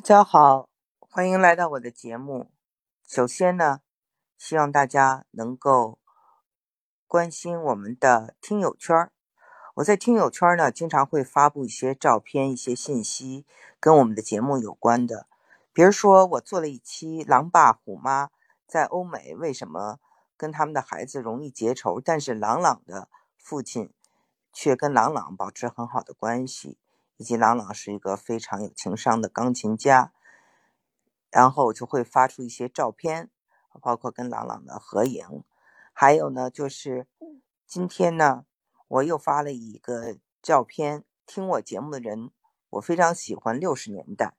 大家好，欢迎来到我的节目。首先呢，希望大家能够关心我们的听友圈儿。我在听友圈呢，经常会发布一些照片、一些信息，跟我们的节目有关的。比如说，我做了一期“狼爸虎妈在欧美为什么跟他们的孩子容易结仇，但是朗朗的父亲却跟朗朗保持很好的关系。”以及朗朗是一个非常有情商的钢琴家，然后就会发出一些照片，包括跟朗朗的合影。还有呢，就是今天呢，我又发了一个照片。听我节目的人，我非常喜欢六十年代。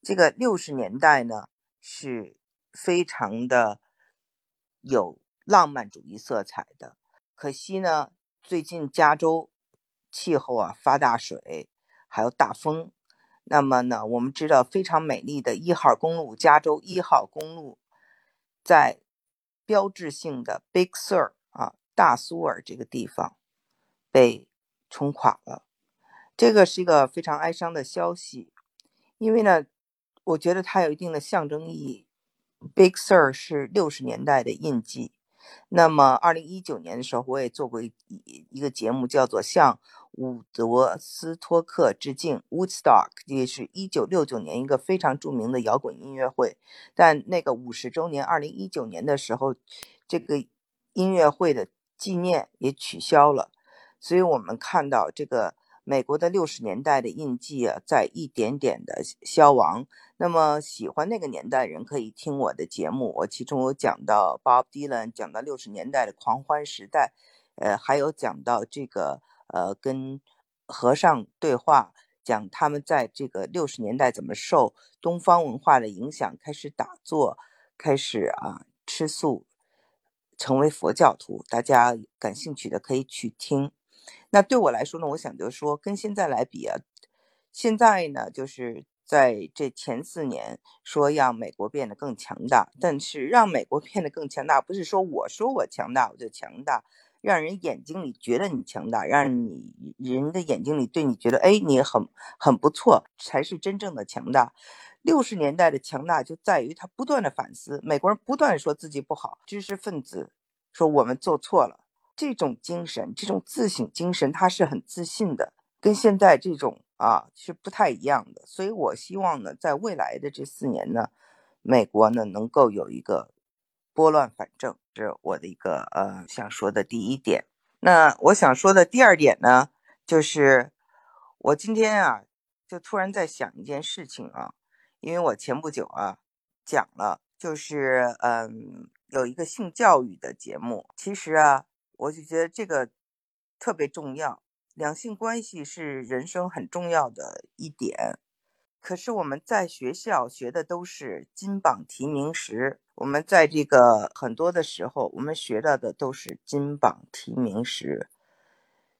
这个六十年代呢，是非常的有浪漫主义色彩的。可惜呢，最近加州气候啊发大水。还有大风，那么呢？我们知道非常美丽的一号公路，加州一号公路，在标志性的 Big Sur 啊，大苏尔这个地方被冲垮了。这个是一个非常哀伤的消息，因为呢，我觉得它有一定的象征意义。Big Sur 是六十年代的印记。那么，二零一九年的时候，我也做过一一个节目，叫做《向》。伍德斯托克致敬，Woodstock 也是一九六九年一个非常著名的摇滚音乐会。但那个五十周年，二零一九年的时候，这个音乐会的纪念也取消了。所以我们看到这个美国的六十年代的印记啊，在一点点的消亡。那么喜欢那个年代人可以听我的节目，我其中有讲到 Bob Dylan，讲到六十年代的狂欢时代，呃，还有讲到这个。呃，跟和尚对话，讲他们在这个六十年代怎么受东方文化的影响，开始打坐，开始啊吃素，成为佛教徒。大家感兴趣的可以去听。那对我来说呢，我想就说跟现在来比啊，现在呢就是在这前四年说让美国变得更强大，但是让美国变得更强大，不是说我说我强大我就强大。让人眼睛里觉得你强大，让你人的眼睛里对你觉得，哎，你很很不错，才是真正的强大。六十年代的强大就在于他不断的反思，美国人不断说自己不好，知识分子说我们做错了，这种精神，这种自省精神，他是很自信的，跟现在这种啊是不太一样的。所以我希望呢，在未来的这四年呢，美国呢能够有一个。拨乱反正是我的一个呃想说的第一点。那我想说的第二点呢，就是我今天啊，就突然在想一件事情啊，因为我前不久啊讲了，就是嗯有一个性教育的节目，其实啊，我就觉得这个特别重要，两性关系是人生很重要的一点。可是我们在学校学的都是金榜题名时，我们在这个很多的时候，我们学到的都是金榜题名时。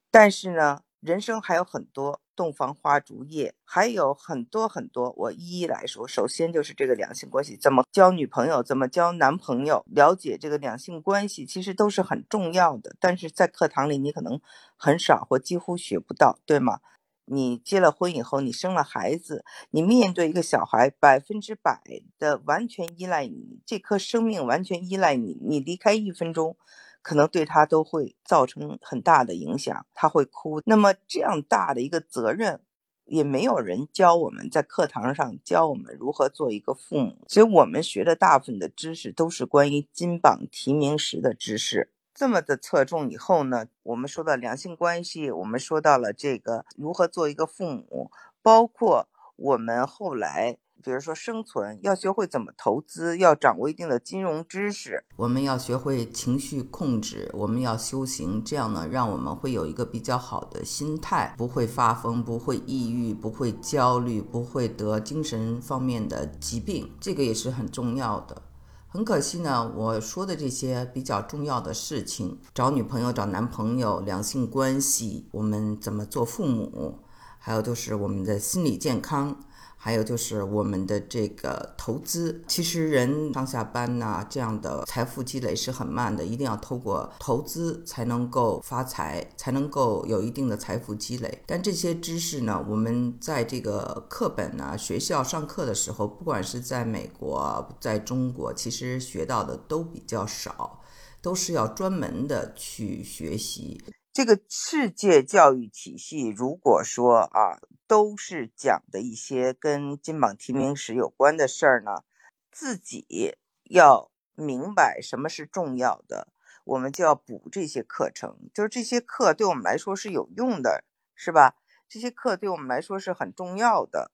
但是呢，人生还有很多洞房花烛夜，还有很多很多，我一一来说。首先就是这个两性关系，怎么交女朋友，怎么交男朋友，了解这个两性关系，其实都是很重要的。但是在课堂里，你可能很少或几乎学不到，对吗？你结了婚以后，你生了孩子，你面对一个小孩，百分之百的完全依赖你，这颗生命完全依赖你。你离开一分钟，可能对他都会造成很大的影响，他会哭。那么这样大的一个责任，也没有人教我们在课堂上教我们如何做一个父母，所以我们学的大部分的知识都是关于金榜题名时的知识。这么的侧重以后呢，我们说到两性关系，我们说到了这个如何做一个父母，包括我们后来，比如说生存，要学会怎么投资，要掌握一定的金融知识，我们要学会情绪控制，我们要修行，这样呢，让我们会有一个比较好的心态，不会发疯，不会抑郁，不会焦虑，不会得精神方面的疾病，这个也是很重要的。很可惜呢，我说的这些比较重要的事情，找女朋友、找男朋友、两性关系，我们怎么做父母，还有就是我们的心理健康，还有就是我们的这个投资，其实人上下班呐，这样的财富积累是很慢的，一定要透过投资才能够发财，才能够有一定的财富积累。但这些知识呢，我们在这个课本呢，学校上课的时候，不管是在美国，在中国，其实学到的都比较少，都是要专门的去学习。这个世界教育体系，如果说啊，都是讲的一些跟金榜题名时有关的事儿呢，自己要明白什么是重要的，我们就要补这些课程。就是这些课对我们来说是有用的，是吧？这些课对我们来说是很重要的。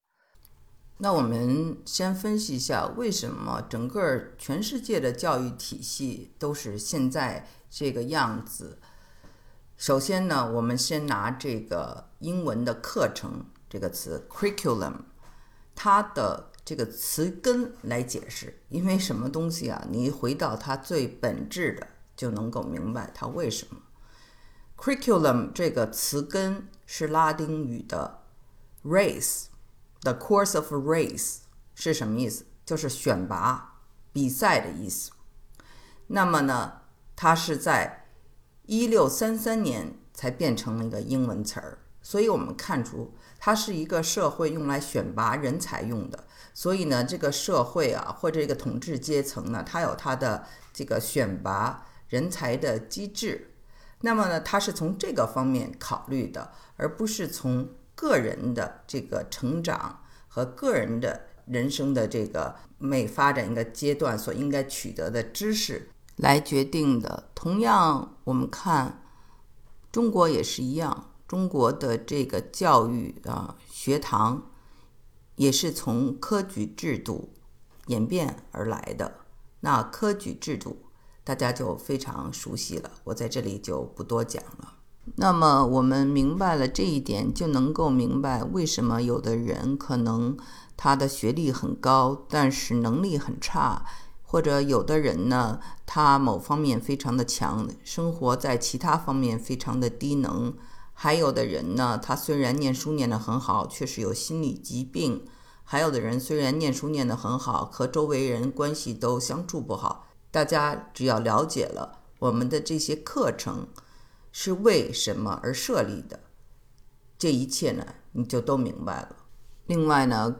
那我们先分析一下，为什么整个全世界的教育体系都是现在这个样子？首先呢，我们先拿这个英文的课程这个词 curriculum，它的这个词根来解释。因为什么东西啊？你回到它最本质的，就能够明白它为什么。curriculum 这个词根是拉丁语的 race，the course of race 是什么意思？就是选拔、比赛的意思。那么呢，它是在一六三三年才变成了一个英文词儿，所以我们看出它是一个社会用来选拔人才用的。所以呢，这个社会啊，或者这个统治阶层呢，它有它的这个选拔人才的机制。那么呢，它是从这个方面考虑的，而不是从个人的这个成长和个人的人生的这个每发展一个阶段所应该取得的知识。来决定的。同样，我们看中国也是一样，中国的这个教育啊，学堂也是从科举制度演变而来的。那科举制度大家就非常熟悉了，我在这里就不多讲了。那么我们明白了这一点，就能够明白为什么有的人可能他的学历很高，但是能力很差。或者有的人呢，他某方面非常的强，生活在其他方面非常的低能；还有的人呢，他虽然念书念得很好，却是有心理疾病；还有的人虽然念书念得很好，和周围人关系都相处不好。大家只要了解了我们的这些课程是为什么而设立的，这一切呢，你就都明白了。另外呢，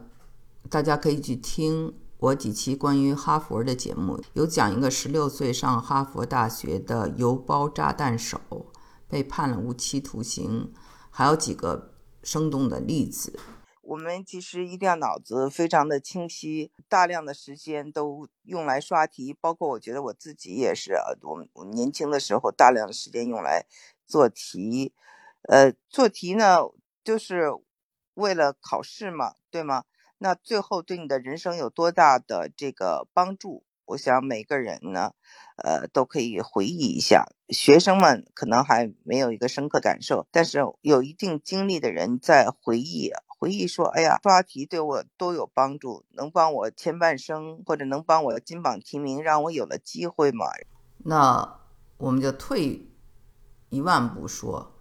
大家可以去听。我几期关于哈佛的节目有讲一个十六岁上哈佛大学的邮包炸弹手被判了无期徒刑，还有几个生动的例子。我们其实一定要脑子非常的清晰，大量的时间都用来刷题，包括我觉得我自己也是，我我年轻的时候大量的时间用来做题，呃，做题呢就是为了考试嘛，对吗？那最后对你的人生有多大的这个帮助？我想每个人呢，呃，都可以回忆一下。学生们可能还没有一个深刻感受，但是有一定经历的人在回忆，回忆说：“哎呀，刷题对我都有帮助，能帮我前半生，或者能帮我金榜题名，让我有了机会嘛。”那我们就退一万步说，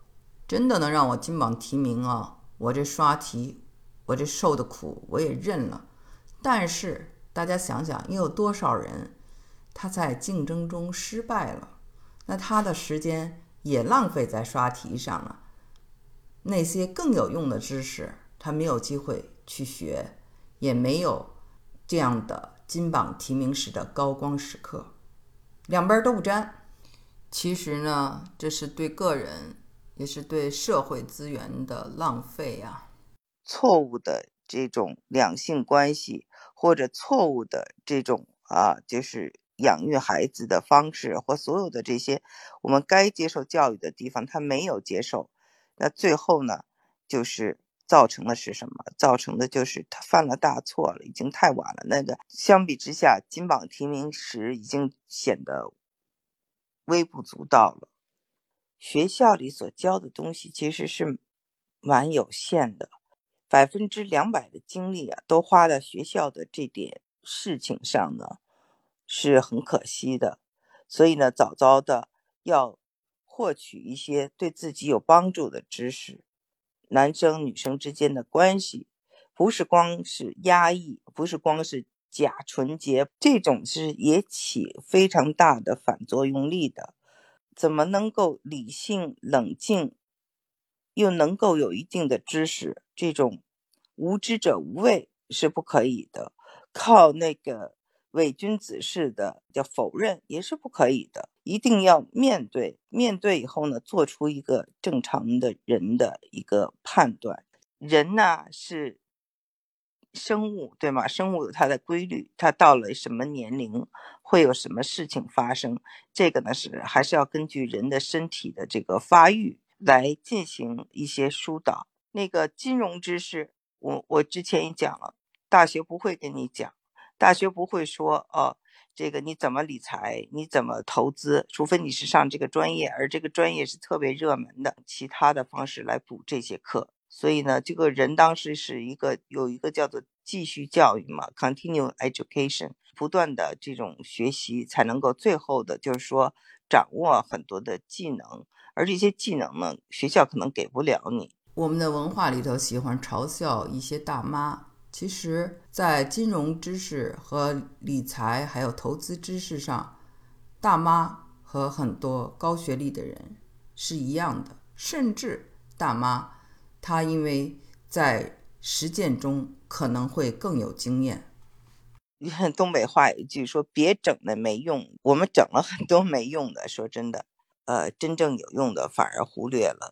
真的能让我金榜题名啊？我这刷题。我这受的苦我也认了，但是大家想想，又有多少人他在竞争中失败了？那他的时间也浪费在刷题上了。那些更有用的知识，他没有机会去学，也没有这样的金榜题名时的高光时刻，两边都不沾。其实呢，这是对个人，也是对社会资源的浪费呀。错误的这种两性关系，或者错误的这种啊，就是养育孩子的方式，或所有的这些我们该接受教育的地方，他没有接受，那最后呢，就是造成的是什么？造成的就是他犯了大错了，已经太晚了。那个相比之下，金榜题名时已经显得微不足道了。学校里所教的东西其实是蛮有限的。百分之两百的精力啊，都花在学校的这点事情上呢，是很可惜的。所以呢，早早的要获取一些对自己有帮助的知识，男生女生之间的关系，不是光是压抑，不是光是假纯洁，这种是也起非常大的反作用力的。怎么能够理性冷静，又能够有一定的知识？这种无知者无畏是不可以的。靠那个伪君子式的叫否认也是不可以的。一定要面对，面对以后呢，做出一个正常的人的一个判断。人呢是生物，对吗？生物有它的规律，它到了什么年龄？会有什么事情发生？这个呢是还是要根据人的身体的这个发育来进行一些疏导。那个金融知识，我我之前也讲了，大学不会跟你讲，大学不会说哦，这个你怎么理财，你怎么投资，除非你是上这个专业，而这个专业是特别热门的，其他的方式来补这些课。所以呢，这个人当时是一个有一个叫做继续教育嘛，continue education。不断的这种学习，才能够最后的，就是说掌握很多的技能，而这些技能呢，学校可能给不了你。我们的文化里头喜欢嘲笑一些大妈，其实，在金融知识和理财还有投资知识上，大妈和很多高学历的人是一样的，甚至大妈她因为在实践中可能会更有经验。你看东北话一句说：“别整那没用，我们整了很多没用的。说真的，呃，真正有用的反而忽略了。